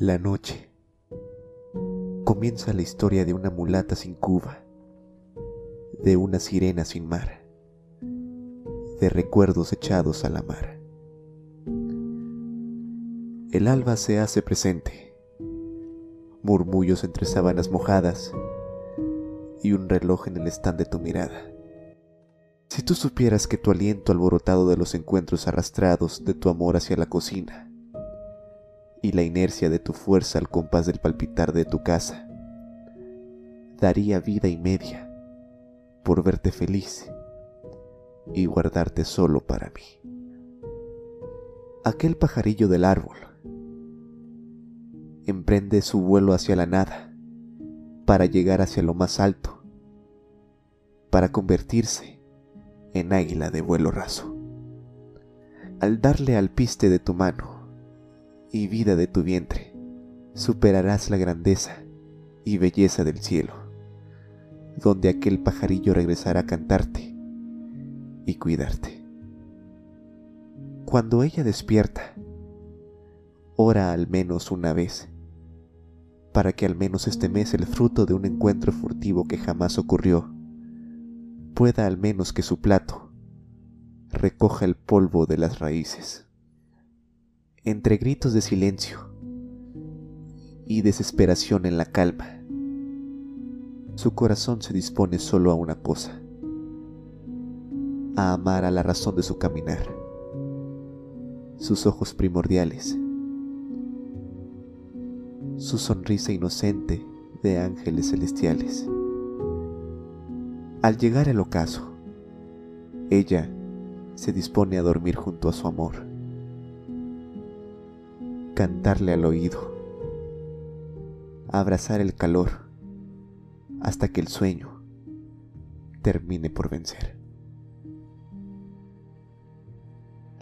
La noche. Comienza la historia de una mulata sin Cuba, de una sirena sin mar, de recuerdos echados a la mar. El alba se hace presente, murmullos entre sábanas mojadas y un reloj en el stand de tu mirada. Si tú supieras que tu aliento alborotado de los encuentros arrastrados de tu amor hacia la cocina, y la inercia de tu fuerza al compás del palpitar de tu casa. Daría vida y media por verte feliz y guardarte solo para mí. Aquel pajarillo del árbol emprende su vuelo hacia la nada para llegar hacia lo más alto, para convertirse en águila de vuelo raso. Al darle al piste de tu mano, y vida de tu vientre, superarás la grandeza y belleza del cielo, donde aquel pajarillo regresará a cantarte y cuidarte. Cuando ella despierta, ora al menos una vez, para que al menos este mes el fruto de un encuentro furtivo que jamás ocurrió, pueda al menos que su plato recoja el polvo de las raíces entre gritos de silencio y desesperación en la calma. Su corazón se dispone solo a una cosa, a amar a la razón de su caminar, sus ojos primordiales, su sonrisa inocente de ángeles celestiales. Al llegar al ocaso, ella se dispone a dormir junto a su amor cantarle al oído, abrazar el calor hasta que el sueño termine por vencer.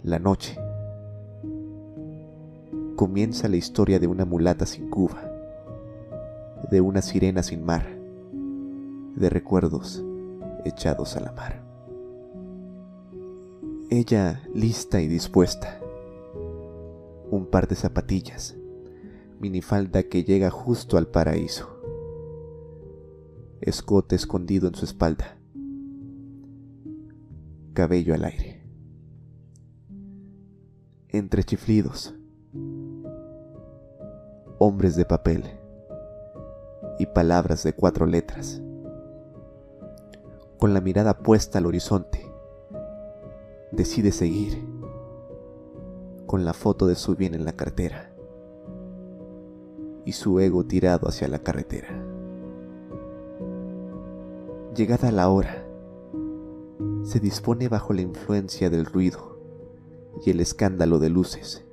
La noche comienza la historia de una mulata sin Cuba, de una sirena sin mar, de recuerdos echados a la mar. Ella lista y dispuesta un par de zapatillas, minifalda que llega justo al paraíso, escote escondido en su espalda, cabello al aire. Entre chiflidos, hombres de papel. Y palabras de cuatro letras, con la mirada puesta al horizonte, decide seguir con la foto de su bien en la cartera y su ego tirado hacia la carretera. Llegada la hora, se dispone bajo la influencia del ruido y el escándalo de luces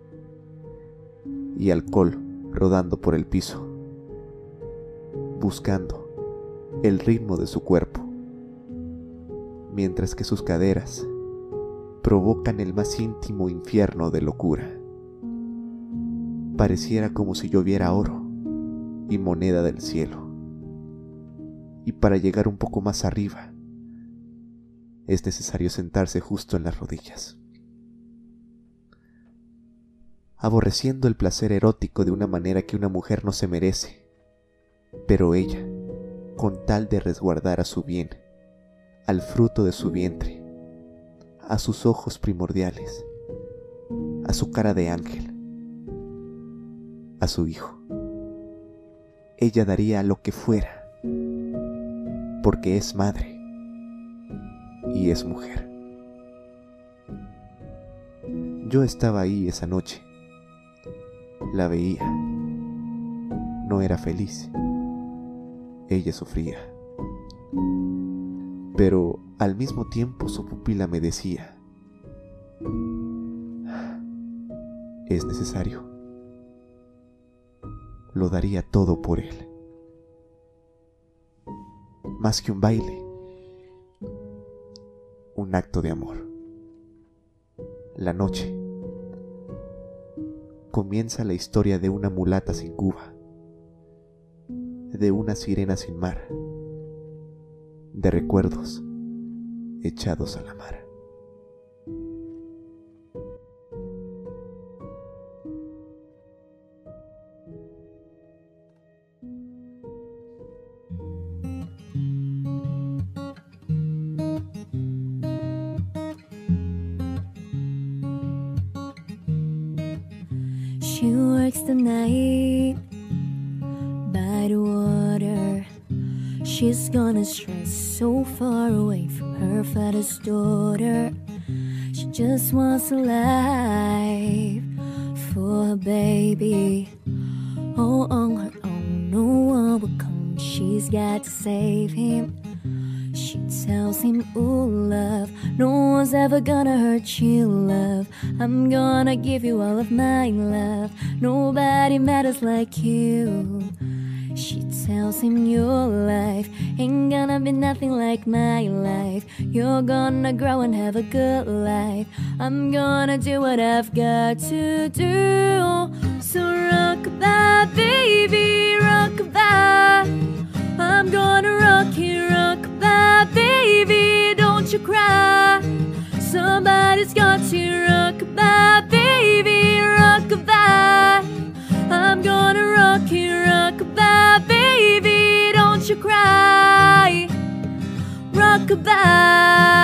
y alcohol rodando por el piso, buscando el ritmo de su cuerpo, mientras que sus caderas provocan el más íntimo infierno de locura. Pareciera como si lloviera oro y moneda del cielo. Y para llegar un poco más arriba, es necesario sentarse justo en las rodillas. Aborreciendo el placer erótico de una manera que una mujer no se merece, pero ella, con tal de resguardar a su bien, al fruto de su vientre, a sus ojos primordiales, a su cara de ángel, a su hijo. Ella daría lo que fuera, porque es madre y es mujer. Yo estaba ahí esa noche, la veía, no era feliz, ella sufría pero al mismo tiempo su pupila me decía, es necesario. Lo daría todo por él. Más que un baile, un acto de amor. La noche comienza la historia de una mulata sin Cuba, de una sirena sin mar de recuerdos echados a la mar. She works the night She's gonna stress so far away from her father's daughter. She just wants a life for her baby. Oh, on her own, no one will come. She's got to save him. She tells him, Ooh, love, no one's ever gonna hurt you, love. I'm gonna give you all of my love. Nobody matters like you. She tells him, Your life ain't gonna be nothing like my life. You're gonna grow and have a good life. I'm gonna do what I've got to do. So rock rockabye, baby, rock rockabye. I'm gonna rock you, rock rockabye, baby. Don't you cry. Somebody's got to goodbye.